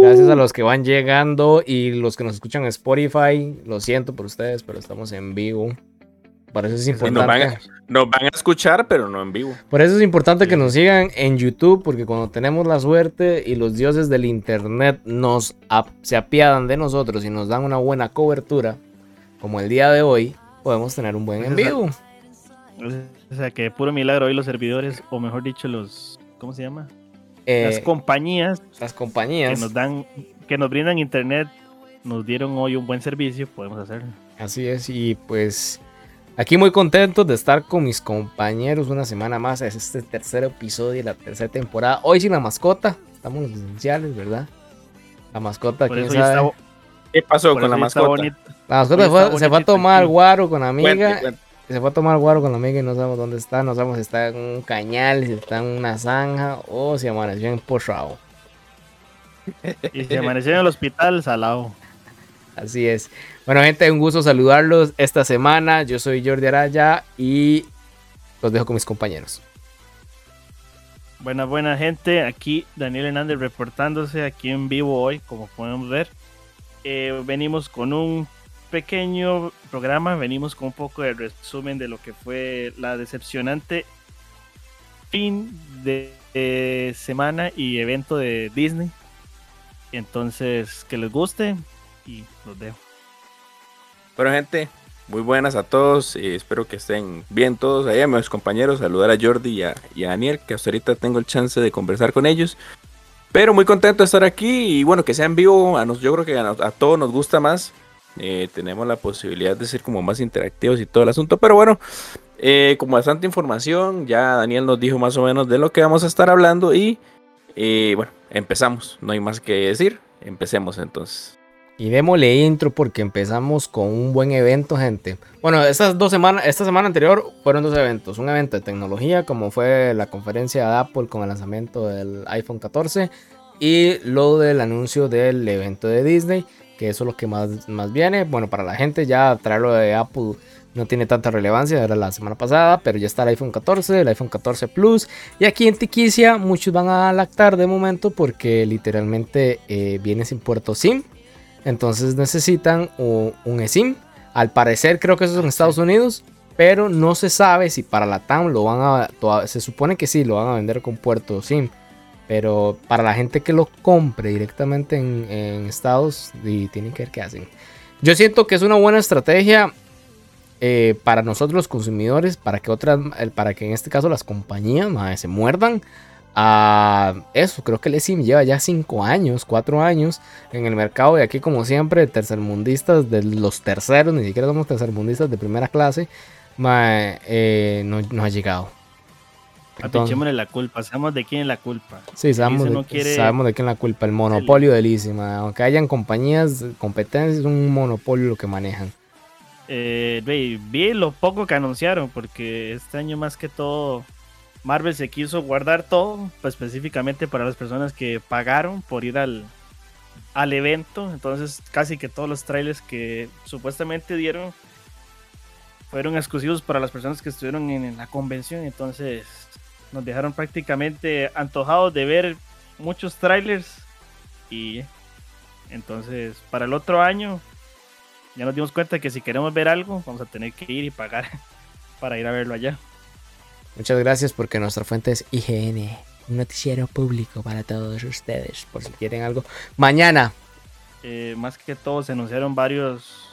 Gracias a los que van llegando y los que nos escuchan en Spotify. Lo siento por ustedes, pero estamos en vivo. Por eso es importante. Nos van, a, escuchar, pero no en vivo. Por eso es importante que nos sigan en YouTube, porque cuando tenemos la suerte y los dioses del internet nos se apiadan de nosotros y nos dan una buena cobertura, como el día de hoy, podemos tener un buen en vivo. O sea, que puro milagro hoy los servidores, o mejor dicho, los. ¿Cómo se llama? Las eh, compañías. Las compañías. Que nos dan. Que nos brindan internet. Nos dieron hoy un buen servicio, podemos hacerlo. Así es, y pues. Aquí muy contento de estar con mis compañeros una semana más. Es este tercer episodio de la tercera temporada. Hoy sin la mascota. Estamos los esenciales, ¿verdad? La mascota, quién sabe. ¿Qué pasó con la mascota? La mascota se fue a tomar guaro con la amiga se fue a tomar guaro con la amiga y no sabemos dónde está, no sabemos si está en un cañal, si está en una zanja o si amaneció en Pochao. Y si amaneció en el hospital, salado. Así es. Bueno, gente, un gusto saludarlos esta semana. Yo soy Jordi Araya y los dejo con mis compañeros. Buena, buena gente. Aquí Daniel Hernández reportándose aquí en vivo hoy, como podemos ver. Eh, venimos con un pequeño programa venimos con un poco de resumen de lo que fue la decepcionante fin de, semana y evento de Disney. Entonces, que les guste y los dejo. Bueno, gente, muy buenas a todos y espero que estén bien todos ahí, a mis compañeros. Saludar a Jordi y a, Daniel, que hasta ahorita tengo el chance de conversar con ellos. Pero muy contento de estar aquí y bueno, que sea en vivo. Yo creo que a todos nos gusta más eh, tenemos la posibilidad de ser como más interactivos y todo el asunto. Pero bueno, eh, como bastante información, ya Daniel nos dijo más o menos de lo que vamos a estar hablando y eh, bueno, empezamos. No hay más que decir. Empecemos entonces. Y démosle intro porque empezamos con un buen evento, gente. Bueno, estas dos semanas, esta semana anterior fueron dos eventos. Un evento de tecnología, como fue la conferencia de Apple con el lanzamiento del iPhone 14. Y lo del anuncio del evento de Disney que eso es lo que más, más viene. Bueno, para la gente ya traerlo de Apple no tiene tanta relevancia, era la semana pasada, pero ya está el iPhone 14, el iPhone 14 Plus. Y aquí en Tiquicia muchos van a lactar de momento porque literalmente eh, viene sin puerto SIM. Entonces necesitan un, un eSIM. Al parecer creo que eso es en Estados Unidos. Pero no se sabe si para la TAM lo van a... Se supone que sí, lo van a vender con puerto SIM. Pero para la gente que lo compre directamente en, Estados, y tienen que ver qué hacen. Yo siento que es una buena estrategia eh, para nosotros los consumidores, para que otras, para que en este caso las compañías se muerdan a eso. Creo que el eSIM lleva ya 5 años, 4 años en el mercado y aquí como siempre tercermundistas de los terceros, ni siquiera somos tercermundistas de primera clase, eh, no ha llegado. Apichémosle la culpa, sabemos de quién es la culpa. Sí, sabemos, de, sabemos de quién es la culpa. El monopolio del ISIMA. Aunque hayan compañías, competencias, es un monopolio lo que manejan. Eh, vi lo poco que anunciaron, porque este año más que todo Marvel se quiso guardar todo, pues específicamente para las personas que pagaron por ir al, al evento. Entonces casi que todos los trailers que supuestamente dieron fueron exclusivos para las personas que estuvieron en la convención. Entonces nos dejaron prácticamente antojados de ver muchos trailers y entonces para el otro año ya nos dimos cuenta que si queremos ver algo vamos a tener que ir y pagar para ir a verlo allá. Muchas gracias porque nuestra fuente es IGN, un noticiero público para todos ustedes por si quieren algo. Mañana. Eh, más que todo se anunciaron varios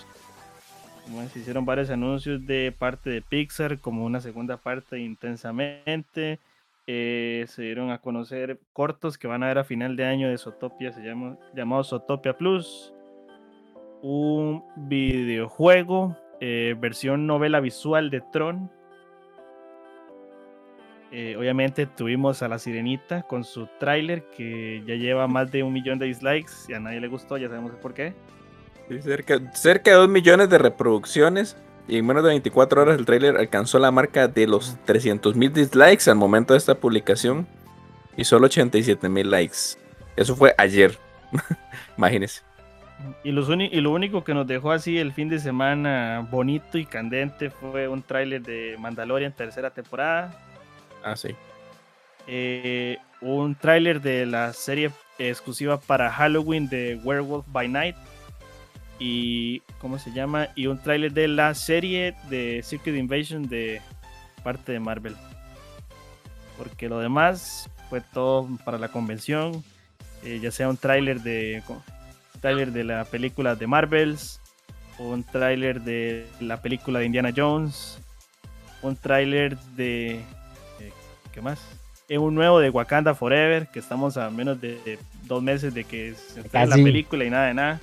se hicieron varios anuncios de parte de Pixar como una segunda parte intensamente eh, se dieron a conocer cortos que van a ver a final de año de Sotopia, se llama llamado Sotopia Plus. Un videojuego, eh, versión novela visual de Tron. Eh, obviamente tuvimos a la sirenita con su tráiler que ya lleva más de un millón de dislikes y a nadie le gustó, ya sabemos por qué. Cerca, cerca de dos millones de reproducciones y en menos de 24 horas el trailer alcanzó la marca de los 300.000 dislikes al momento de esta publicación y solo 87.000 likes. Eso fue ayer. Imagínense. Y, y, lo único que nos dejó así el fin de semana bonito y candente fue un tráiler de Mandalorian tercera temporada. Ah, sí. Eh, un tráiler de la serie exclusiva para Halloween de Werewolf by Night. Y, ¿cómo se llama? Y un tráiler de la serie de Secret Invasion de parte de Marvel. Porque lo demás fue todo para la convención. eh, ya sea un tráiler de, tráiler de la película de Marvels, un tráiler de la película de Indiana Jones, un tráiler de... eh, ¿Qué más? Eh, un nuevo de Wakanda Forever, que estamos a menos de, de dos meses de que se la película y nada de nada.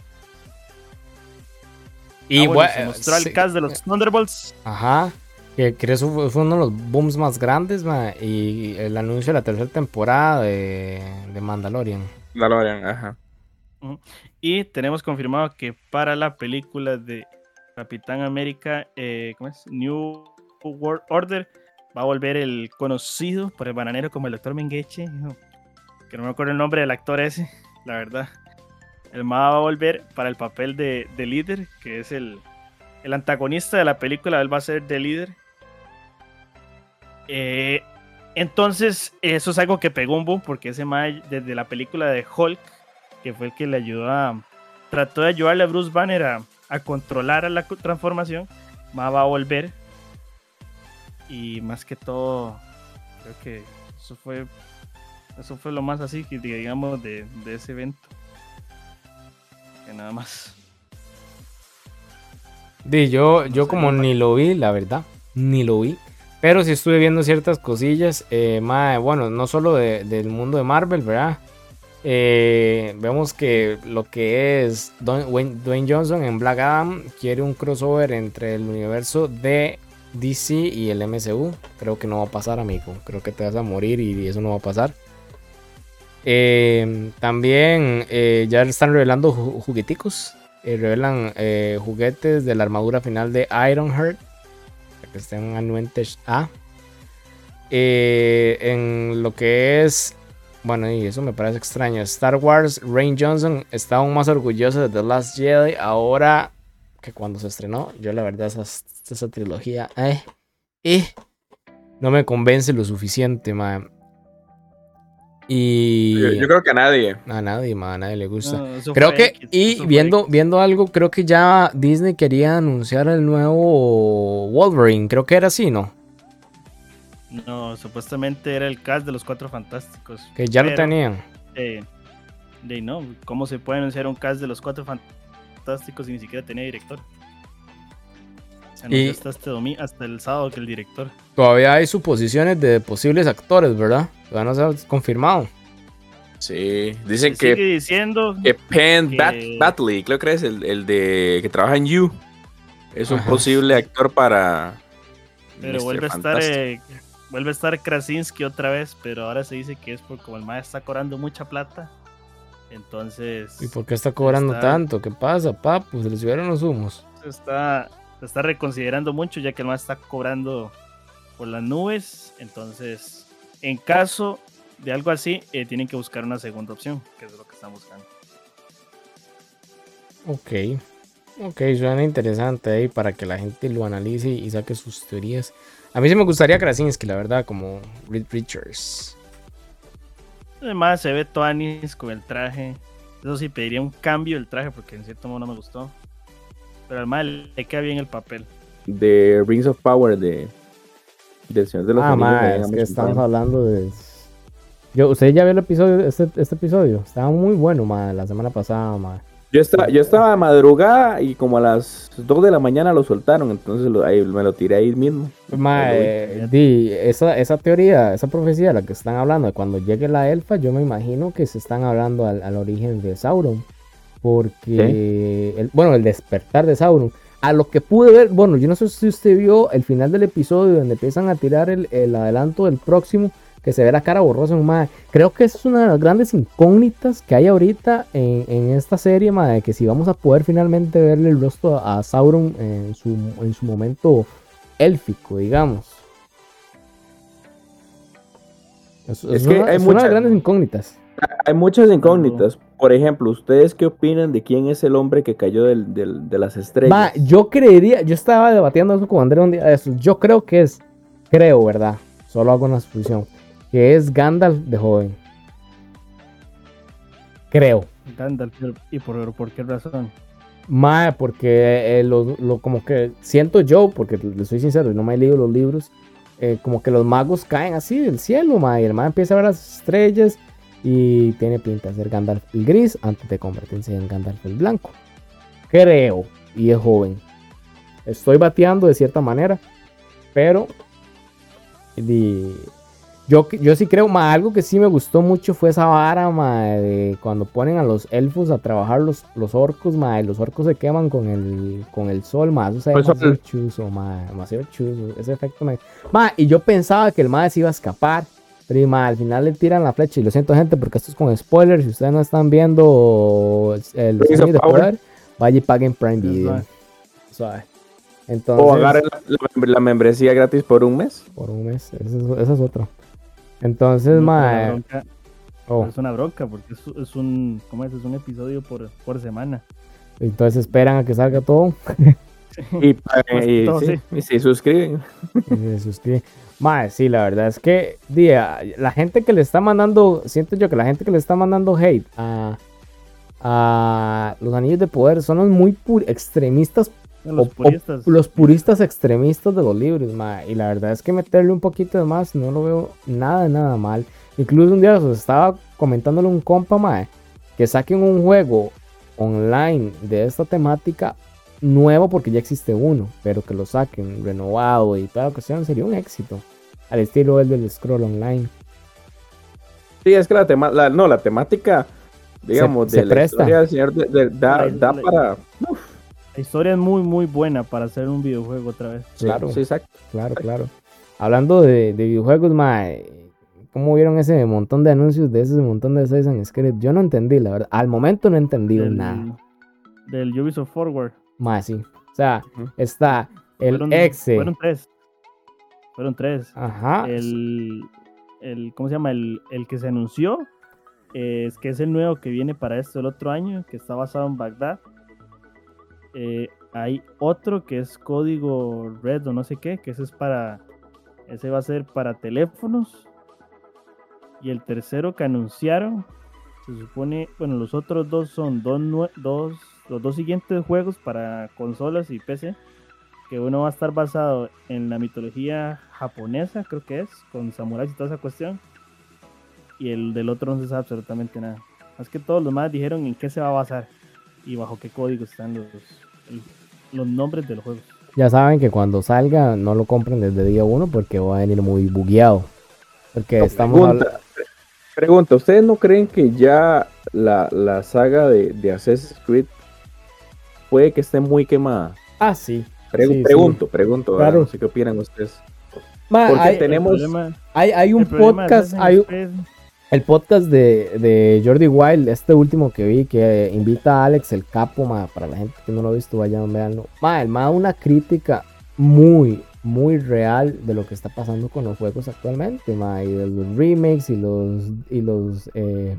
Y Ah, bueno, bue- se mostró sí, el cast de los Thunderbolts. Ajá. Que creo que fue uno de los booms más grandes, ma, Y el anuncio de la tercera temporada de, de Mandalorian. Mandalorian, ajá. Y tenemos confirmado que para la película de Capitán América, eh, ¿cómo es? New World Order, va a volver el conocido por el bananero como el Dr. Mengeche, ¿no? que no me acuerdo el nombre del actor ese, la verdad. El MA va a volver para el papel de, de líder, que es el, el antagonista de la película, él va a ser de líder. Eh, entonces, eso es algo que pegó un boom, porque ese MA desde la película de Hulk, que fue el que le ayudó a. Trató de ayudarle a Bruce Banner a, controlar a la transformación. Ma va a volver. Y más que todo, creo que eso fue. Eso fue lo más así que digamos de, de ese evento. Que nada más. Di, yo, No yo como ni lo vi, la verdad, ni lo vi. Pero sí estuve viendo ciertas cosillas, eh, mae, bueno, no solo de- del mundo de Marvel, ¿verdad? Eh, vemos que lo que es Don- Wayne- Dwayne Johnson en Black Adam quiere un crossover entre el universo de DC y el MCU. Creo que no va a pasar, amigo. Creo que te vas a morir y eso no va a pasar. Eh, también eh, ya están revelando ju- jugueticos. Eh, revelan eh, juguetes de la armadura final de Ironheart. para Que estén en Advantage A. En lo que es. Bueno, y eso me parece extraño. Star Wars, Rain Johnson está aún más orgulloso de The Last Jedi ahora que cuando se estrenó. Yo, la verdad, esa, esa trilogía. No me convence lo suficiente, man. Y. Yo, yo creo que a nadie. A nadie, man, a nadie le gusta. No, Creo que, X, y viendo, X. viendo algo, creo que ya Disney quería anunciar el nuevo Wolverine. Creo que era así, ¿no? No, supuestamente era el cast de los cuatro fantásticos. Que ya lo tenían. eh, de no, ¿cómo se puede anunciar un cast de los cuatro fantásticos y ni siquiera tenía director? Se anunció Y- hasta, este hasta el sábado que el director. Todavía hay suposiciones de posibles actores, ¿verdad? Todavía no se ha confirmado. Sí. Dicen Se sigue que, diciendo que Penn que- Bat- Batley, creo que es el, el de que trabaja en You. Es un Ajá. posible actor para. Pero Mr. vuelve a estar eh, vuelve a estar Krasinski otra vez, pero ahora se dice que es porque como el maestro está cobrando mucha plata. Entonces ¿Y por qué está cobrando Está- tanto? ¿Qué pasa, papu? Se le subieron los humos. se está, se está reconsiderando mucho ya que el maestro está cobrando por las nubes. Entonces, en caso de algo así, eh, tienen que buscar una segunda opción, que es lo que están buscando. Ok. Ok, suena interesante ahí para que la gente lo analice y saque sus teorías. A mí sí me gustaría Krasinski, la verdad, como Reed Richards. Además, se ve Toanis con el traje. Eso sí, pediría un cambio del traje porque en cierto modo no me gustó. Pero al mal le queda bien el papel. De Rings of Power de. Del Señor de los Ah, Anillos de ma, es Amazon que estamos hablando de. Yo, ¿Usted ya vio el episodio, este, este episodio? Estaba muy bueno, ma, la semana pasada, ma. Yo estaba, yo estaba de madrugada y como a las 2 de la mañana lo soltaron, entonces lo- ahí, me lo tiré ahí mismo. Ma, eh, di, esa, esa teoría, esa profecía de la que están hablando, de cuando llegue la elfa, yo me imagino que se están hablando al, al origen de Sauron. Porque, el, bueno, el despertar de Sauron. A lo que pude ver, bueno, yo no sé si usted vio el final del episodio donde empiezan a tirar el, el adelanto del próximo, que se ve la cara borrosa en Mae. Creo que esa es una de las grandes incógnitas que hay ahorita en, en esta serie, Mae, de que si vamos a poder finalmente verle el rostro a Sauron en su, en su momento élfico, digamos. Es, Es es que una, hay es una de las muchas- grandes incógnitas. Hay muchas incógnitas. Por ejemplo, ¿ustedes qué opinan de quién es el hombre que cayó del- del- de las estrellas? Ma, yo creería, yo estaba debatiendo eso con André un día de estos. Yo creo que es, creo, ¿verdad? Solo hago una suposición. Que es Gandalf de joven. Creo. Gandalf, ¿y por, por qué razón? Mae, porque eh, lo, lo- como que siento yo, porque le soy sincero, no me he leído los libros, eh, como que los magos caen así del cielo, mae, y el mae empieza a ver las estrellas y tiene pinta de ser Gandalf el gris antes de convertirse en Gandalf el blanco. Creo, y es joven. Estoy bateando de cierta manera, pero di- yo, yo sí creo, ma, algo que sí me gustó mucho fue esa vara, ma, de cuando ponen a los elfos a trabajar los, los orcos, ma, y los orcos se queman con el, con el sol, ma, eso se ve demasiado sol. chuzo, ma, demasiado chuzo, ese efecto me... Ma, y yo pensaba que el ma se iba a escapar, pero y, ma, al final le tiran la flecha, y lo siento gente, porque esto es con spoilers, si ustedes no están viendo el Rings de Power. poder, vaya y paguen Prime Video. Suave. Entonces, O agarren la, la- la membresía gratis por un mes. por un mes, esa es, es otra. Entonces, Es ma, una bronca, oh. es una bronca porque es, es un, ¿cómo es? Es un episodio por, por semana. Entonces esperan a que salga todo Y, que y, todo, sí, sí. y se suscriben. y se suscriben. Mae, sí, la verdad es que día, la gente que le está mandando, siento yo que la gente que le está mandando hate a, a los anillos de poder son los muy pu- extremistas, Los o- o puristas. los puristas extremistas de los libros, mae. Y la verdad es que meterle un poquito de más no lo veo nada, nada mal. Incluso un día os estaba comentándole un compa, mae, que saquen un juego online de esta temática nuevo porque ya existe uno, pero que lo saquen renovado y toda la cuestión sería un éxito. Al estilo el del scroll online. Sí, es que la, tema, la- no, la temática, digamos, Se- de se la presta. historia del señor de- de- da, La- da la- para... La historia es muy, muy buena para hacer un videojuego otra vez. Claro. sí, exacto. Claro, claro. Hablando de, de videojuegos, mae, ¿cómo vieron ese montón de anuncios de ese montón de Assassin's Creed? Yo no entendí, la verdad. Al momento no he entendido Del, nada. del Ubisoft Forward. Más sí. O sea, está el fueron, Exe. Fueron tres. Fueron tres. Ajá. El, el, ¿cómo se llama? El, el que se anunció, eh, es que es el nuevo que viene para esto el otro año, que está basado en Bagdad. Eh, hay otro que es código red o no sé qué, que ese es para, ese va a ser para teléfonos. Y el tercero que anunciaron, se supone, bueno, los otros dos son dos, los dos siguientes juegos para consolas y PC que uno va a estar basado en la mitología japonesa, creo que es, con samuráis y toda esa cuestión. Y el del otro no se sabe absolutamente nada. Más que todos los más dijeron en qué se va a basar y bajo qué código están los, los nombres de los juegos. Ya saben que cuando salga no lo compren desde día uno porque va a venir muy bugueado. Porque estamos pregunta, hablando. pregunta, ¿ustedes no creen que ya la, la saga de, de Assassin's Creed puede que esté muy quemada? Ah, sí. Pregu- Sí, sí. pregunto, pregunto. Claro. no sé qué opinan ustedes. Ma, Porque hay, tenemos- problema- hay, hay un podcast, hay, el podcast de, de Jordi Wild, este último que vi, que invita a Alex el Capo, ma, para la gente que no lo ha visto, vayan, veanlo. Ma, el ma una crítica muy, muy real de lo que está pasando con los juegos actualmente, ma, y de los remakes y los, y los, eh,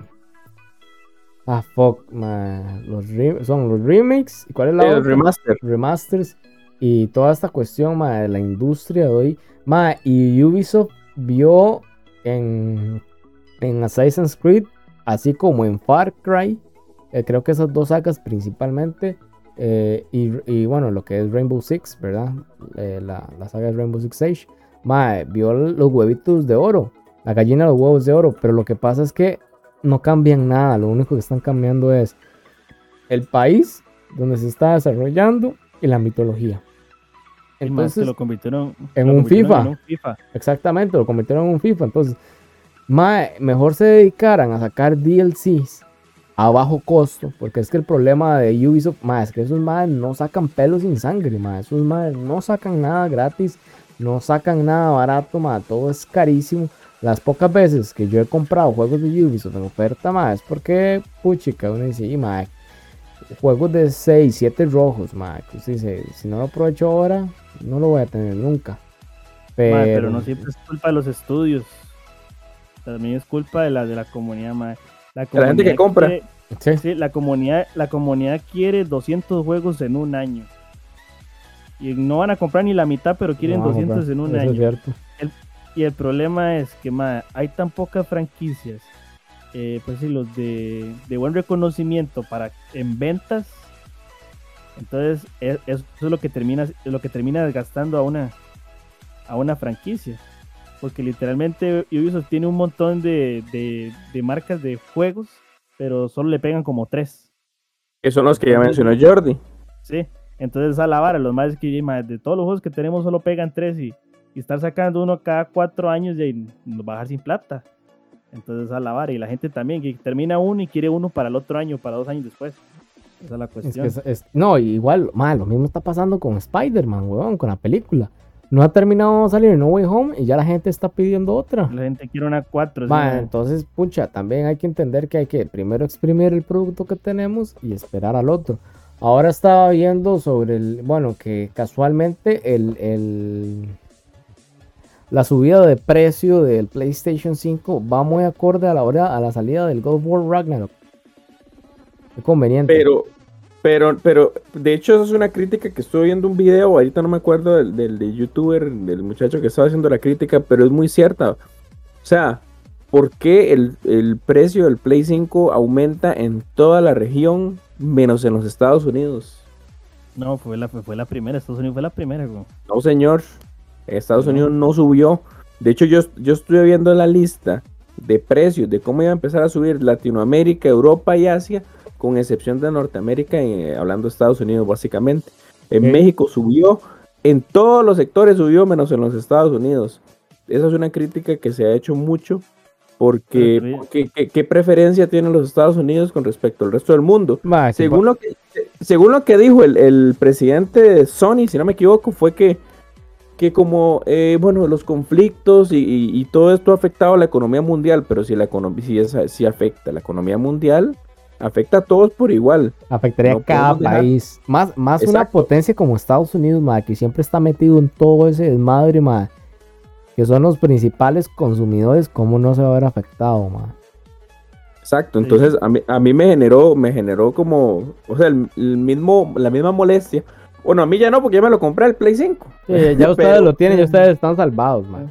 ah, fuck, ma, los re- son los remakes, ¿y cuál es la El otra? remaster. remasters y toda esta cuestión de la industria de hoy. Y Ubisoft vio en, en Assassin's Creed, así como en Far Cry, eh, creo que esas dos sagas principalmente, eh, y, y bueno, lo que es Rainbow Six, ¿verdad? Eh, la, la saga de Rainbow Six Siege, ma, vio los huevitos de oro, la gallina de los huevos de oro, pero lo que pasa es que no cambian nada, lo único que están cambiando es el país donde se está desarrollando y la mitología. Entonces, lo convirtieron en lo un convirtieron FIFA. en un FIFA. exactamente, lo convirtieron en un FIFA. Entonces, mae, mejor se dedicaran a sacar DLCs a bajo costo, porque es que el problema de Ubisoft, mae, es que esos mae no sacan pelos sin sangre, mae, esos mae no sacan nada gratis, no sacan nada barato, mae, todo es carísimo. Las pocas veces que yo he comprado juegos de Ubisoft en oferta, mae, es porque, puchica, uno dice, "Y, mae, juegos de 6, 7 rojos, mae, que usted dice, si no lo aprovecho ahora, no lo voy a tener nunca. Pero, no siempre es culpa de los estudios. También es culpa de la de la comunidad, mae. La, De la gente que comunidad compra. quiere- Sí, sí, la comunidad, la comunidad quiere 200 juegos en un año. Y no van a comprar ni la mitad, pero quieren no vamos a 200 en un eso es año. cierto. Y el problema es que mae, hay tan pocas franquicias eh, pues sí, los de, de buen reconocimiento para en ventas. Entonces, e- eso es lo que termina, lo que termina desgastando a una, a una franquicia. Porque literalmente Ubisoft tiene un montón de, de, de marcas de juegos, pero solo le pegan como tres. Que son los que ya mencionó Jordi. Sí, entonces a la vara, los más que ma, de todos los juegos que tenemos solo pegan tres y, y estar sacando uno cada cuatro años y nos va a dejar sin plata. Entonces a la vara, y la gente también que termina uno y quiere uno para el otro año, para dos años después. Esa es la Es cuestión. que es- es- no, igual, ma, lo mismo está pasando con Spider-Man, weón, con la película. No ha terminado de salir No Way Home y ya la gente está pidiendo otra. La gente quiere una cuatro. sí, entonces, pucha, también hay que entender que hay que primero exprimir el producto que tenemos y esperar al otro. Ahora estaba viendo sobre el, bueno, que casualmente el, el- la subida de precio del PlayStation 5 va muy acorde a la hora, a la salida del God of War Ragnarok. Qué conveniente. Pero, pero, pero, de hecho, eso es una crítica que estoy viendo un video, ahorita no me acuerdo del, del de youtuber, del muchacho que estaba haciendo la crítica, pero es muy cierta. O sea, ¿por qué el, el precio del Play 5 aumenta en toda la región, menos en los Estados Unidos? No, fue la, fue la primera. Estados Unidos fue la primera, güey. No, señor. Estados. Unidos no subió. De hecho, yo, yo estuve viendo la lista de precios de cómo iba a empezar a subir Latinoamérica, Europa y Asia, con excepción de Norteamérica, y, hablando de Estados Unidos básicamente. En. México subió, en todos los sectores subió, menos en los Estados Unidos. Esa es una crítica que se ha hecho mucho. Porque, ¿qué, qué preferencia tienen los Estados Unidos con respecto al resto del mundo? Según pa- lo que, según lo que dijo el, el presidente de Sony, si no me equivoco, fue que, que como, eh, bueno, los conflictos y, y- y todo esto ha afectado a la economía mundial, pero si la economía, si, si afecta a la economía mundial, afecta a todos por igual. Afectaría No a cada dejar- país. Más, más una potencia como Estados Unidos, ma, que siempre está metido en todo ese desmadre, ma, que son los principales consumidores, ¿cómo no se va a ver afectado, ma? Exacto, Sí. entonces a mí, a mí me generó, me generó como, o sea, el, el mismo, la misma molestia. Bueno, a mí ya no, porque ya me lo compré el Play 5. Sí, ya ustedes Pero- lo tienen, ya ustedes están salvados, ma.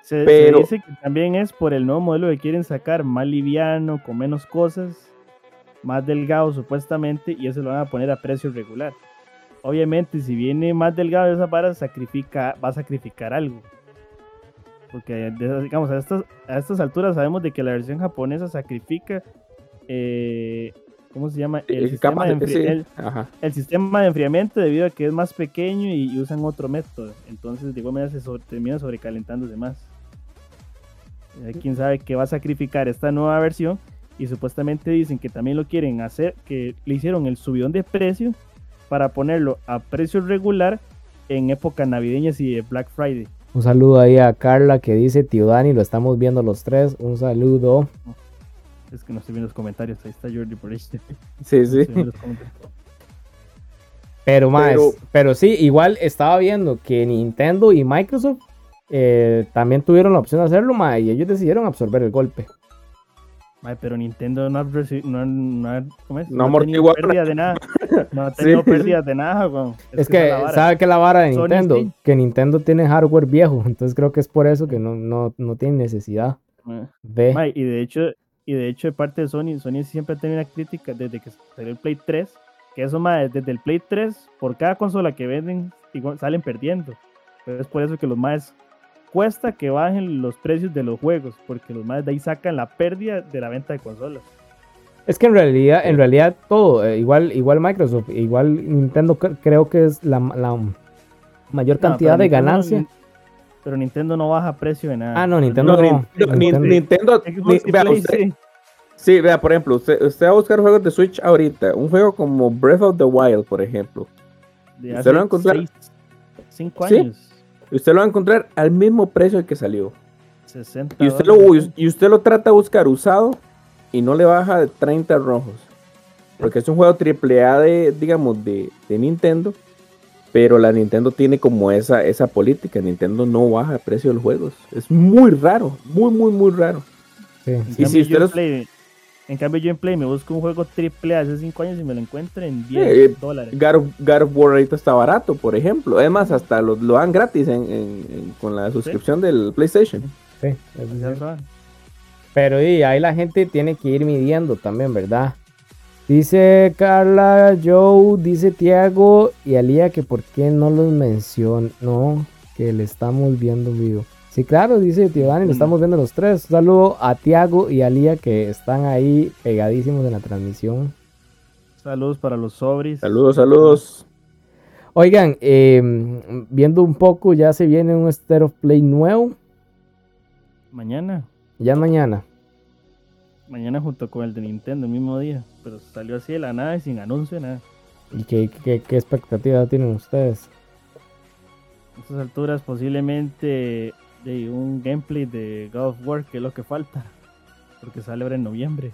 Se, se Pero- dice que también es por el nuevo modelo que quieren sacar, más liviano, con menos cosas, más delgado supuestamente, y eso lo van a poner a precio regular. Obviamente, si viene más delgado de esa vara, sacrifica, va a sacrificar algo. Porque, digamos, a estas, a estas alturas sabemos de que la versión japonesa sacrifica, eh, ¿cómo se llama? El, Eh, sistema, capaz de sí, el- sistema de enfriamiento debido a que es más pequeño y, y usan otro método. Entonces, de igual manera, se sobre- termina sobrecalentándose más. Eh, Quién sabe qué va a sacrificar esta nueva versión. Y supuestamente dicen que también lo quieren hacer, que le hicieron el subidón de precio para ponerlo a precio regular en época navideñas y de Black Friday. Un saludo ahí a Carla que dice, tío Dani, lo estamos viendo los tres. Un saludo. Es que no estoy viendo los comentarios. Ahí está Jordi por ahí. Sí, sí. Pero más, Pero- pero, sí, igual estaba viendo que Nintendo y Microsoft eh, también tuvieron la opción de hacerlo, ma, y ellos decidieron absorber el golpe. Ay, pero Nintendo no ha, no no ha- ¿cómo es? No ha tenido pérdidas de nada. No ha tenido sí. pérdidas de nada, weón. Es, que, vara. ¿sabe que la vara de Sony Nintendo? sí. Que Nintendo tiene hardware viejo, entonces creo que es por eso que no, no, no tiene necesidad de... y de hecho, y de hecho de parte de Sony, Sony siempre ha tenido una crítica desde que salió el Play 3, que eso más desde el Play 3, por cada consola que venden, igual salen perdiendo. Pero es por eso que los más cuesta que bajen los precios de los juegos, porque los más de ahí sacan la pérdida de la venta de consolas. Es que en realidad, en realidad todo, eh, igual, igual Microsoft, igual Nintendo cre- creo que es la, la mayor cantidad de Nintendo ganancia. Pero Nintendo no baja precio de nada. Ah, no, Nintendo No, no. Nin- no, Nin- Nintendo- Nintendo, Xbox ni- y vea, Play, usted- sí. Sí, vea, por ejemplo, usted, usted va a buscar juegos de Switch ahorita. Un juego como Breath of the Wild, por ejemplo. De ¿Usted lo va a encontrar? seis- cinco ¿Sí? años. Usted lo va a encontrar al mismo precio al que salió. 60 Y usted, lo, y usted lo trata de buscar usado y no le baja de 30 rojos. Porque es un juego triple A de, digamos, de, de Nintendo. Pero la Nintendo tiene como esa, esa política. Nintendo no baja el precio de los juegos. Es muy raro. Muy, muy, muy raro. sí. En, Y cambio, si yo usted en los- Play, en cambio, yo en Play me busco un juego triple hace 5 años y me lo encuentro en 10 Eh, dólares. God of, God of War ahorita está barato, por ejemplo. Es más, hasta lo, lo dan gratis en- en- en- con la suscripción del PlayStation. Sí, va. Pero y, ahí la gente tiene que ir midiendo también, ¿verdad? Dice Carla, Joe, dice Tiago y Alía que por qué no los menciona. No, que le estamos viendo vivo. Sí, claro, dice Tiagani, lo Mm. estamos viendo los tres. Un saludo a Tiago y a Lía que están ahí pegadísimos en la transmisión. Saludos para los sobris. Saludos, saludos. Oigan, eh, viendo un poco, ya se viene un State of Play nuevo. Mañana. Ya mañana. Mañana junto con el de Nintendo, el mismo día. Pero salió así de la nada y sin anuncio, nada. ¿Y qué, qué, qué expectativa tienen ustedes? A estas alturas posiblemente de un gameplay de God of War, que es lo que falta. Porque sale ahora en noviembre.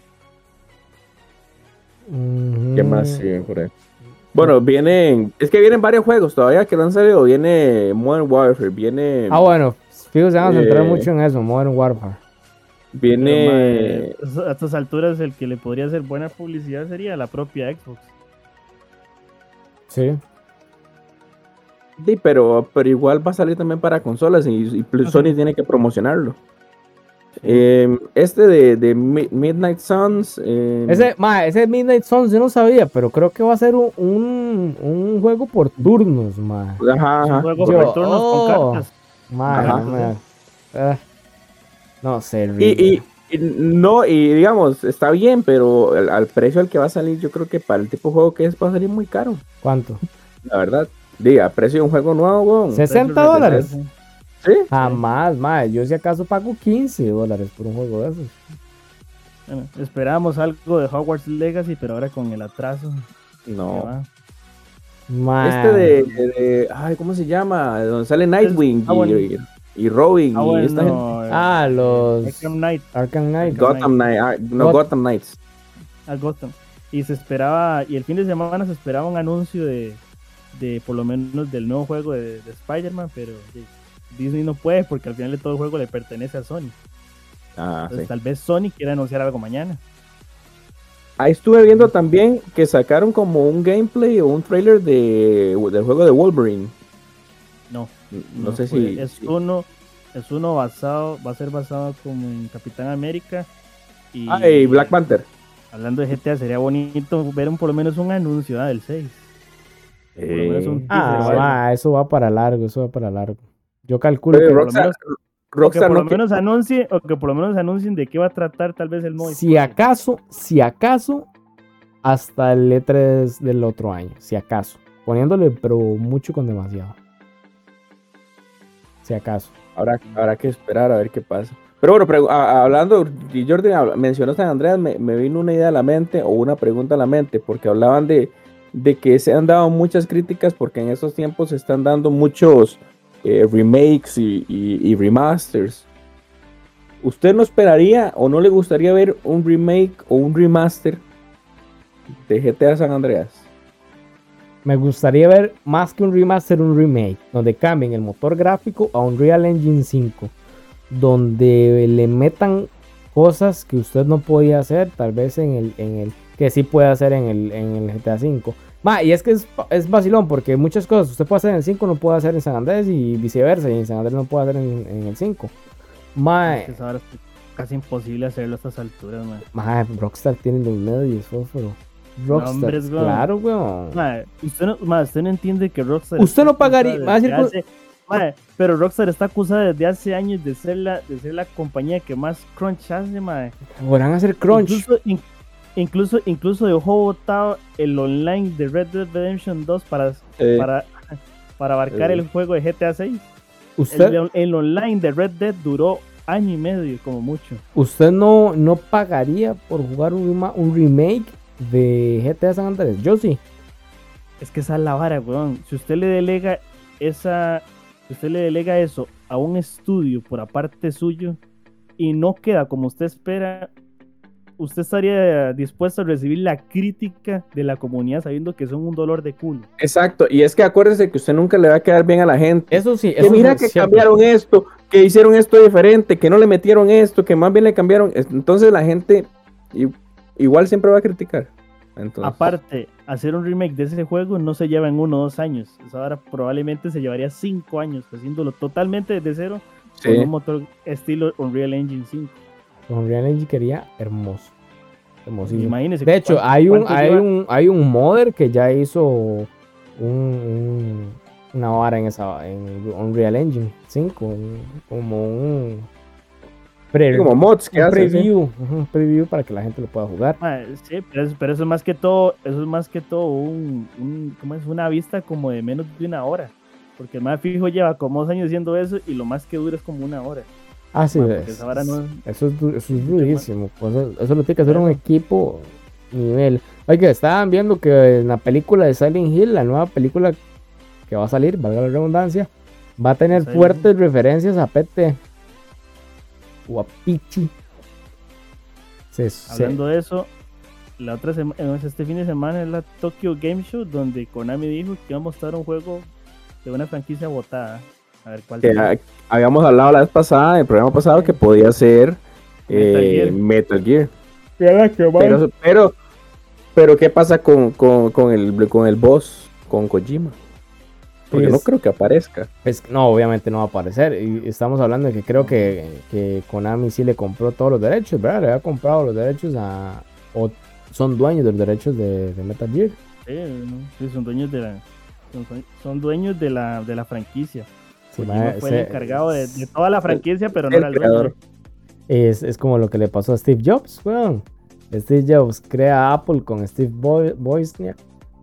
¿Qué más por ahí? Bueno, vienen. Es que vienen varios juegos todavía que no han salido. Viene Modern Warfare, viene. Ah, bueno, fijo, se van a centrar Eh, mucho en eso, Modern Warfare. Viene. Pero, a estas alturas el que le podría hacer buena publicidad sería la propia Xbox. Sí. Sí, pero, pero igual va a salir también para consolas y, y plus Sony tiene que promocionarlo. Eh, este de, de Mi- Midnight Suns. eh, Ese, ma, ese Midnight Suns yo no sabía, pero creo que va a ser un, un, un juego por turnos, ma. Ajá, un juego Yo- por turnos oh. con cartas. Ma, ah, no sé, Y, y- y no, y digamos, está bien, pero al, al precio al que va a salir, yo creo que para el tipo de juego que es, va a salir muy caro. ¿Cuánto? La verdad. Diga, precio de un juego nuevo, weón. 60 dólares. Sí. Jamás, ma. Yo si acaso pago 15 dólares por un juego de esos. Bueno, esperábamos algo de Hogwarts Legacy, pero ahora con el atraso. No. Este de, de- Ay, ¿cómo se llama? Donde sale Nightwing ah, bueno. y, y Robin Ah, y esta gente. eh, Ah, los Arkham Knight, Arkham Knight. Go- Gotham Knights. ah, no, Got- Gotham Knights. a Gotham. Y se esperaba, y el fin de semana se esperaba un anuncio de, de por lo menos del nuevo juego de, de Spider-Man, pero Disney no puede porque al final de todo el juego le pertenece a Sony. Ah, Entonces, sí. tal vez Sony quiera anunciar algo mañana. Ahí estuve viendo también que sacaron como un gameplay o un trailer de, del juego de Wolverine. No, No, sé fue. si. es si- uno, es uno basado, va a ser basado como en Capitán América. Y Ah, y Black Panther. hablando de GTA, sería bonito ver un, por lo menos un anuncio ah, del 6. Por lo menos un Eh, Ah, eso va para largo, eso va para largo. Yo calculo Pero que por lo Rockstar, menos- O que Rockstar por no lo que- menos anuncie, o que por lo menos anuncien de qué va a tratar tal vez el modo. si acaso, si acaso, hasta el E3 del otro año, si acaso. Poniéndole, pero mucho con demasiado. Si acaso. Habrá, habrá que esperar a ver qué pasa. Pero bueno, pregu- a- hablando, Jordi mencionó San Andreas, me, me vino una idea a la mente o una pregunta a la mente, porque hablaban de, de que se han dado muchas críticas porque en estos tiempos se están dando muchos eh, remakes y, y- y remasters. ¿Usted no esperaría o no le gustaría ver un remake o un remaster de GTA San Andreas? Me gustaría ver más que un remaster, un remake, donde cambien el motor gráfico a Unreal Engine 5, donde le metan cosas que usted no podía hacer, tal vez en el, en el que sí puede hacer en el, en el GTA 5. Ma, y es que es, es vacilón, porque muchas cosas usted puede hacer en el 5 no puede hacer en San Andrés y viceversa, y en San Andrés no puede hacer en, en el 5. Ma, Es que ahora es casi imposible hacerlo a estas alturas, man. ma, Rockstar tiene los medios, fósforo. Rockstar, weón. claro, weón. Usted no, mae, usted no entiende que Rockstar. Usted no pagaría- hace- pero Rockstar está acusada desde hace años de ser la, de ser la compañía que más crunch hace, mae. Podrán hacer crunch. Incluso, in- incluso, incluso dejó votado el online de Red Dead Redemption 2 para, Eh, para, para abarcar eh. el juego de GTA 6. usted, El, el online de Red Dead duró año y medio, como mucho. usted no, no pagaría por jugar un remake de GTA San Andrés. Yo sí. Es que esa es la vara, weón. Si usted le delega esa. Si usted le delega eso a un estudio por aparte suyo y no queda como usted espera, usted estaría dispuesto a recibir la crítica de la comunidad sabiendo que son un dolor de culo. Exacto, y es que acuérdese que usted nunca le va a quedar bien a la gente. Eso sí. que Eso mira es que cierto. cambiaron esto, que hicieron esto diferente, que no le metieron esto, que más bien le cambiaron. Es- Entonces la gente i- igual siempre va a criticar. Entonces, Aparte, hacer un remake de ese juego no se lleva en uno o dos años. Eso ahora probablemente se llevaría cinco años haciéndolo totalmente desde cero sí. con un motor estilo Unreal Engine 5. Unreal Engine quería hermoso. Hermosísimo. Imagínese De hecho, hay un, hay lleva- un, hay un modder que ya hizo un, un- una vara en esa en Unreal Engine 5, un- como un, pre- Como mods que un preview, un preview para que la gente lo pueda jugar. Sí, pero eso, pero eso es más que todo, eso es más que todo un, un- ¿cómo es? Una vista como de menos de una hora. Porque el más fijo lleva como dos años haciendo eso y lo más que dura es como una hora. Ah, sí, Ma, porque es- no- eso es, eso es durísimo. pues, eso, eso lo tiene que hacer un equipo nivel. Oye, estaban viendo que en la película de Silent Hill, la nueva película que va a salir, valga la redundancia, va a tener fuertes referencias a PT o a Pichi. Se- Hablando de eso, la otra sema- eh, este fin de semana es la Tokyo Game Show donde Konami dijo que iba a mostrar un juego de una franquicia botada. A ver cuál ah, habíamos hablado la vez pasada, en el programa pasado, que podía ser Metal eh, Gear. Metal Gear. Que mal. Pero, pero, pero ¿qué pasa con, con, con el, con el boss, con Kojima? Porque Es- no creo que aparezca. No, obviamente no va a aparecer. Y estamos hablando de que creo que, que Konami sí le compró todos los derechos, ¿verdad? Le había comprado los derechos a. O son dueños de los derechos de, de Metal Gear. Sí, ¿no? Sí, son dueños de la son, son dueños de la, de la franquicia. Sí, ma, fue el encargado de, de toda la franquicia, pero no el era el dueño. Es, es como lo que le pasó a Steve Jobs, weón. Steve Jobs crea Apple con Steve Bo- Wozniak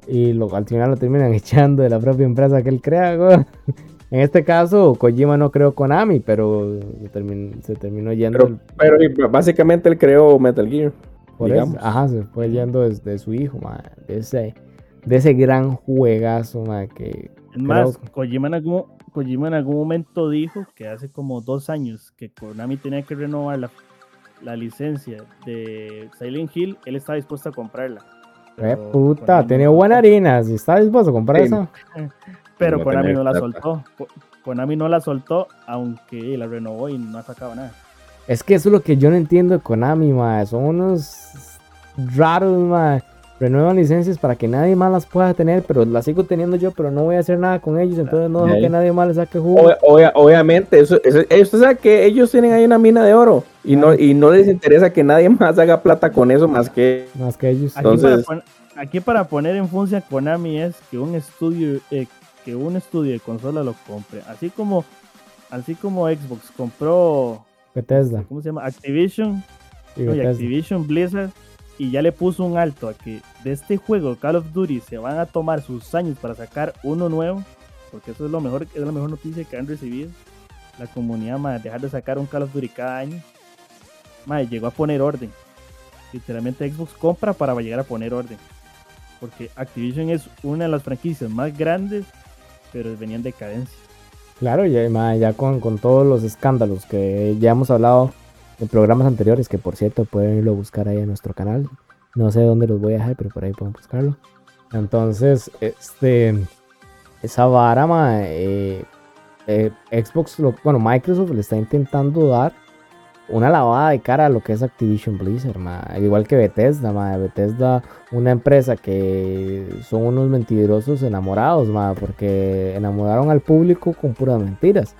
y lo, al final lo terminan echando de la propia empresa que él crea, weón. En este caso, Kojima no creó Konami, pero se terminó, se terminó yendo Pero, básicamente él creó Metal Gear. por digamos. eso. Ajá, se fue yendo desde su hijo, ma, de ese, de ese gran juegazo, que Es más, Creo- Kojima en, algún, Kojima en algún momento dijo que hace como dos años que Konami tenía que renovar la, la licencia de Silent Hill, él estaba dispuesto a comprarla. Eh, puta, no buena harina. Si está dispuesto a comprar Sí. eso, Pero Konami tenía no la plata. soltó. Ko- Konami no la soltó, aunque la renovó y no ha sacado nada. Es que eso es lo que yo no entiendo de Konami, ma. Son unos raros, ma. Renuevan licencias para que nadie más las pueda tener, pero las sigo teniendo yo, pero no voy a hacer nada con ellos, entonces no dejo que nadie más les saque jugo. Obvia- obvia- obviamente, eso, eso, eh, usted sabe que ellos tienen ahí una mina de oro y no, y no les interesa que nadie más haga plata con eso más que Más que ellos. Aquí, Entonces- para, aquí para poner en función a Konami es que un estudio eh, que un estudio de consola lo compre. Así como así como Xbox compró Bethesda. ¿cómo se llama? Activision y No, y Bethesda. Activision Blizzard y ya le puso un alto a que de este juego Call of Duty se van a tomar sus años para sacar uno nuevo, porque eso es lo mejor, es la mejor noticia que han recibido la comunidad, más dejar de sacar un Call of Duty cada año. Madre, llegó a poner orden. Literalmente Xbox compra para llegar a poner orden. Porque Activision es una de las franquicias más grandes, pero venía en decadencia. Claro, ya, ma, ya con, con todos los escándalos que ya hemos hablado en programas anteriores, que por cierto pueden irlo a buscar ahí en nuestro canal. No sé dónde los voy a dejar, pero por ahí pueden buscarlo. Entonces, este, esa vara, ma, eh, eh, Xbox, lo- bueno, Microsoft le está intentando dar una lavada de cara a lo que es Activision Blizzard, ma, al igual que Bethesda, ma, Bethesda, una empresa que son unos mentirosos enamorados, ma, porque enamoraron al público con puras mentiras.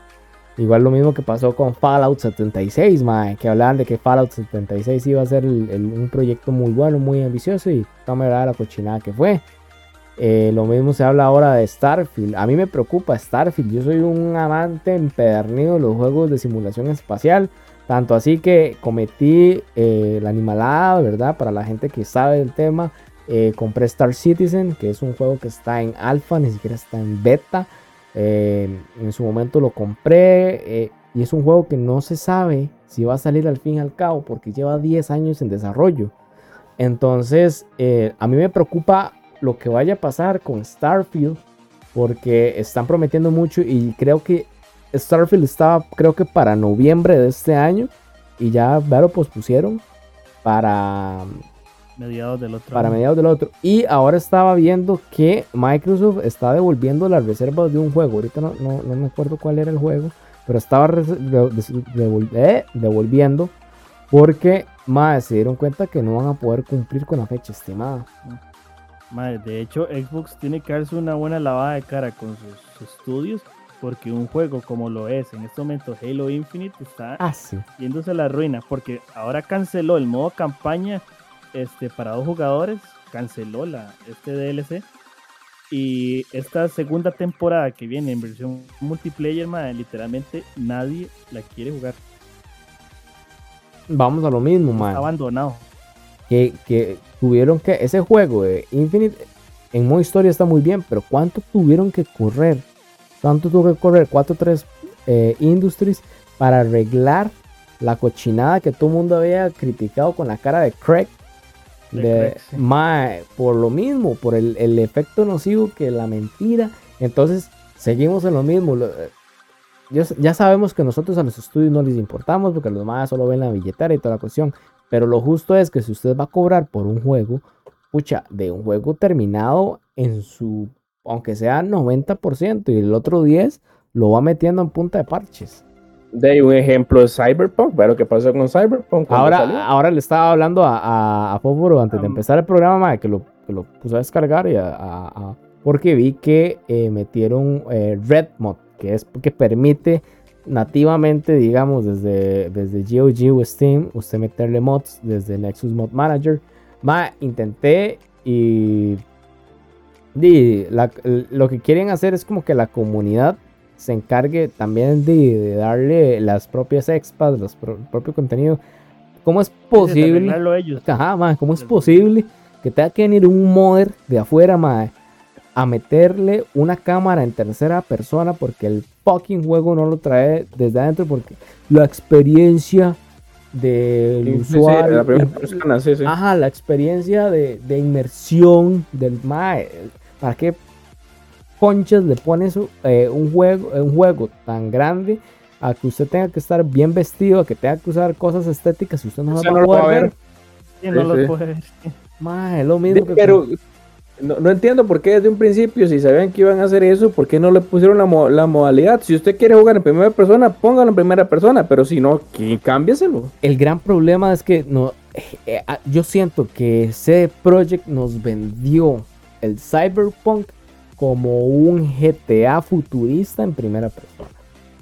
Igual lo mismo que pasó con Fallout 76, ma, que hablaban de que Fallout 76 iba a ser un proyecto muy bueno, muy ambicioso y toma la cochinada que fue. Eh, lo mismo se habla ahora de Starfield. A mí me preocupa Starfield. Yo soy un amante empedernido de los juegos de simulación espacial. Tanto así que cometí eh, la animalada, ¿verdad? Para la gente que sabe del tema. eh, compré Star Citizen, que es un juego que está en alfa, ni siquiera está en beta. Eh, en su momento lo compré eh, y es un juego que no se sabe si va a salir al fin y al cabo porque lleva 10 años en desarrollo. Entonces, eh, a mí me preocupa lo que vaya a pasar con Starfield porque están prometiendo mucho y creo que Starfield estaba creo que para noviembre de este año y ya, ya lo pospusieron para Mediados del otro para año. mediados del otro. Y ahora estaba viendo que Microsoft está devolviendo las reservas de un juego. Ahorita no, no, no me acuerdo cuál era el juego, pero estaba devol- eh, devolviendo porque más se dieron cuenta que no van a poder cumplir con la fecha estimada. Madre, de hecho, Xbox tiene que darse una buena lavada de cara con sus, sus estudios porque un juego como lo es en este momento Halo Infinite está Ah, sí. yéndose a la ruina, porque ahora canceló el modo campaña este, para dos jugadores, canceló la, este DLC. Y esta segunda temporada que viene en versión multiplayer, madre, literalmente nadie la quiere jugar. Vamos a lo mismo, man. abandonado. Que, que tuvieron que. Ese juego de Infinite en modo historia está muy bien, pero ¿cuánto tuvieron que correr? ¿Cuánto tuvo que correr 4-3 eh, Industries para arreglar la cochinada que todo el mundo había criticado con la cara de Craig? De mae, por lo mismo, por el, el efecto nocivo que la mentira. Entonces, seguimos en lo mismo. Ya sabemos que nosotros a los estudios no les importamos porque los más solo ven la billetera y toda la cuestión. Pero lo justo es que si usted va a cobrar por un juego, pucha, de un juego terminado en su, aunque sea 90% y el otro 10% lo va metiendo en punta de parches. De un ejemplo de Cyberpunk, ver lo que pasó con Cyberpunk. Ahora, salió. ahora le estaba hablando a, a, a Fósforo antes de Um. empezar el programa, mae, que, lo, que lo puso a descargar y a, a- a- porque vi que eh, metieron eh, Red Mod, que es que permite nativamente, digamos, desde, desde GOG o Steam, usted meterle mods desde Nexus Mod Manager. Ma, intenté y, y la- lo que quieren hacer es como que la comunidad se encargue también de, de darle las propias expas, los pro- propio contenido. ¿Cómo es posible? ellos. Ajá, mae, ¿cómo es posible que tenga que venir un modder de afuera, mae, a meterle una cámara en tercera persona porque el fucking juego no lo trae desde adentro porque la experiencia del Sí, sí, sí, usuario. la primera persona, sí, sí. Ajá, la experiencia de, de inmersión del mae. ¿Para qué conchas le pone eso, eh, un, juego, eh, un juego tan grande a que usted tenga que estar bien vestido, a que tenga que usar cosas estéticas y usted no las va no lo va a ver? ver. Sí, no Sí, sí. puede ver. Mae, es lo mismo De- que pero no, no entiendo por qué desde un principio, si sabían que iban a hacer eso, ¿por qué no le pusieron la, mo- la modalidad? Si usted quiere jugar en primera persona, póngalo en primera persona, pero si no, que- cámbiaselo. el gran problema es que no, eh, ah, yo siento que CD Projekt nos vendió el Cyberpunk como un GTA futurista en primera persona.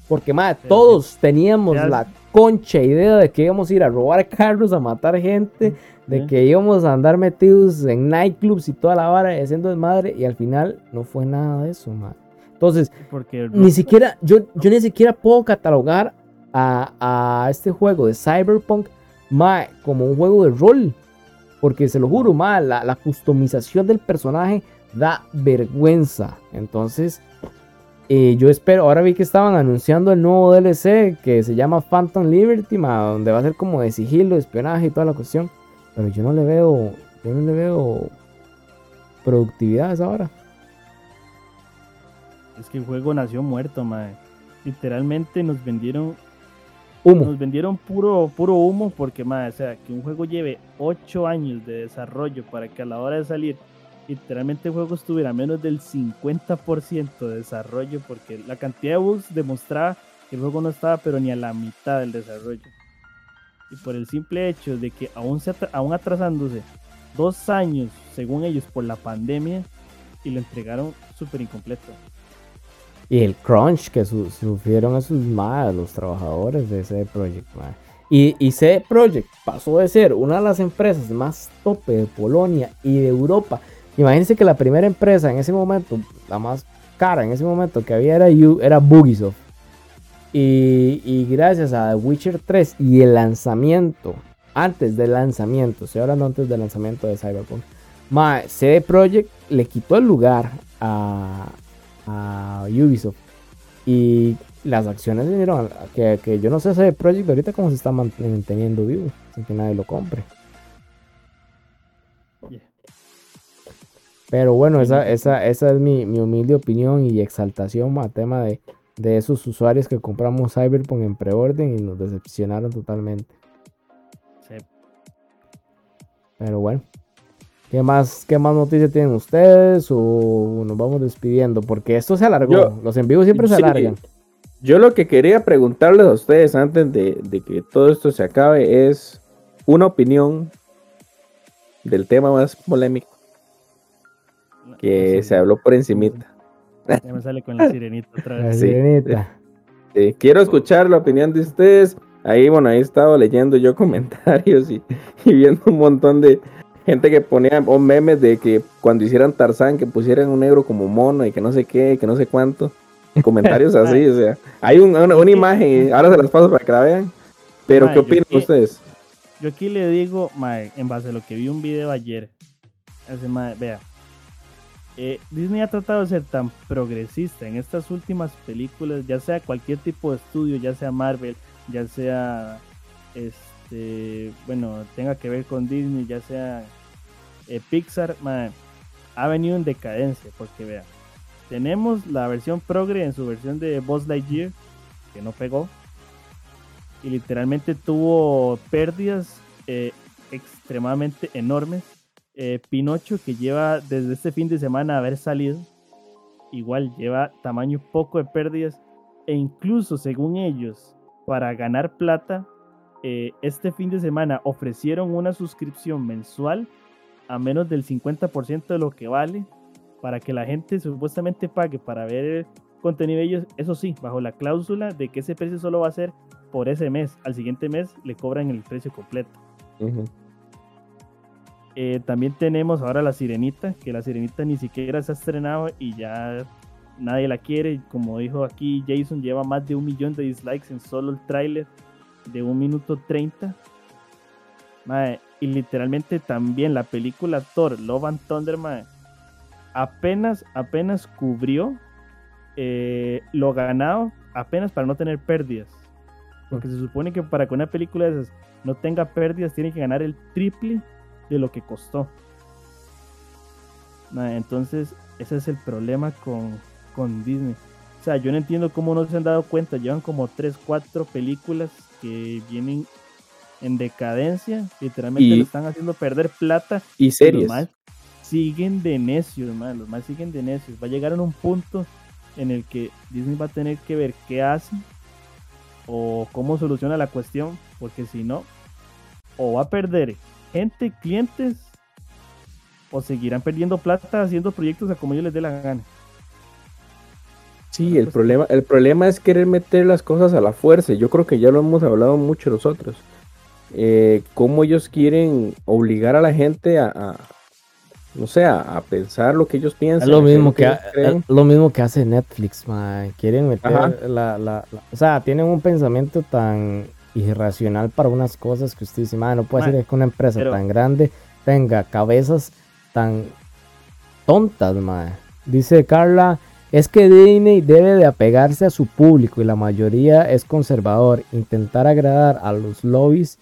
Porque, madre, Sí, todos teníamos la concha idea de que íbamos a ir a robar carros, a matar gente, de Sí. que íbamos a andar metidos en nightclubs y toda la vara haciendo desmadre, y al final no fue nada de eso, madre. Entonces, Porque ni siquiera, yo, yo ni siquiera puedo catalogar a, a este juego de Cyberpunk mae, como un juego de rol. Porque se lo juro, mae, la, la customización del personaje da vergüenza. Entonces, eh, yo espero, ahora vi que estaban anunciando el nuevo DLC que se llama Phantom Liberty, mae, donde va a ser como de sigilo, espionaje y toda la cuestión. Pero yo no le veo, yo no le veo productividad a esa hora. es que el juego nació muerto, mae. Literalmente nos vendieron Humo. nos vendieron puro puro humo porque mae, o sea, que un juego lleve 8 años de desarrollo para que a la hora de salir literalmente el juego estuviera menos del 50% de desarrollo porque la cantidad de bugs demostraba que el juego no estaba pero ni a la mitad del desarrollo. Y por el simple hecho de que aún, se atra- aún atrasándose dos años, según ellos, por la pandemia, y lo entregaron súper incompleto. Y el crunch que su- sufrieron esos más los trabajadores de Projekt. mae. Y, y CD Projekt pasó de ser una de las empresas más tope de Polonia y de Europa. Imagínense que la primera empresa en ese momento, la más cara en ese momento que había era, era Bugisoft. Y, gracias a Witcher 3 y el lanzamiento, antes del lanzamiento, estoy hablando antes del lanzamiento de Cyberpunk, mae, CD Projekt le quitó el lugar a, a Ubisoft. Y las acciones vinieron a- que, que yo no sé ese Project ahorita cómo se está manteniendo vivo, sin que nadie lo compre. Pero bueno, esa, esa, esa es mi, mi humilde opinión y exaltación a tema de, de esos usuarios que compramos Cyberpunk en preorden y nos decepcionaron totalmente. Sí. Pero bueno. ¿Qué más, ¿Qué más noticias tienen ustedes? O nos vamos despidiendo. Porque esto se alargó. Yo- Los en vivo siempre se alargan. Yo lo que quería preguntarles a ustedes antes de, de que todo esto se acabe es una opinión del tema más polémico que se habló por encimita. Ya me sale con la sirenita otra La vez. Sí. sirenita. Eh, quiero escuchar la opinión de ustedes. Ahí, bueno, ahí he estado leyendo yo comentarios y, y viendo un montón de gente que ponía o memes de que cuando hicieran Tarzán, que pusieran un negro como mono y que no sé qué, que no sé cuánto. Comentarios así, o sea, hay un- una, una imagen, ahora se las paso para que la vean. Pero, ¿qué opinan ustedes? Yo aquí le digo, en base a lo que vi un video ayer, ese vea, eh, Disney ha tratado de ser tan progresista en estas últimas películas, ya sea cualquier tipo de estudio, ya sea Marvel, ya sea, este, bueno, tenga que ver con Disney, ya sea eh, Pixar, ha venido en decadencia, porque vea, tenemos la versión progre en su versión de Buzz Lightyear, que no pegó, y literalmente tuvo pérdidas eh, extremadamente enormes. Eh, Pinocho, que lleva desde este fin de semana haber salido, igual lleva tamaño poco de pérdidas, e incluso según ellos, para ganar plata, eh, este fin de semana ofrecieron una suscripción mensual a menos del 50% de lo que vale, para que la gente supuestamente pague para ver contenido ellos, eso sí, bajo la cláusula de que ese precio solo va a ser por ese mes. Al siguiente mes le cobran el precio completo. Ujú. Eh, también tenemos ahora la Sirenita, que la Sirenita ni siquiera se ha estrenado y ya nadie la quiere. Como dijo aquí Jason, lleva más de un millón de dislikes en solo el tráiler de un minuto 30. Mae, y literalmente también la película Thor, Love and Thunder, mae, apenas, apenas cubrió eh, lo ganado, apenas para no tener pérdidas. Porque se supone que para que una película de esas no tenga pérdidas, tiene que ganar el triple de lo que costó. Entonces, ese es el problema con, con Disney. O sea, yo no entiendo cómo no se han dado cuenta. Llevan como 3, 4 películas que vienen en decadencia. Literalmente Y- le están haciendo perder plata. Y series. Los más siguen de necios, mae, Los más siguen de necios. Va a llegar a un punto en el que Disney va a tener que ver qué hace o cómo soluciona la cuestión. Porque si no, o va a perder gente, clientes, o seguirán perdiendo plata haciendo proyectos a como ellos les dé la gana. Sí, el problema, el problema es querer meter las cosas a la fuerza. Yo creo que ya lo hemos hablado mucho nosotros. Eh, cómo ellos quieren obligar a la gente a, a- no sé, a, a pensar lo que ellos piensan. Es lo mismo que, lo mismo que hace Netflix, mae. Quieren meter la- la- O sea, tienen un pensamiento tan irracional para unas cosas que usted dice, mae, no puede ser que una empresa pero- tan grande tenga cabezas tan tontas, mae. Dice Carla, es que Disney debe de apegarse a su público y la mayoría es conservador. Intentar agradar a los lobbies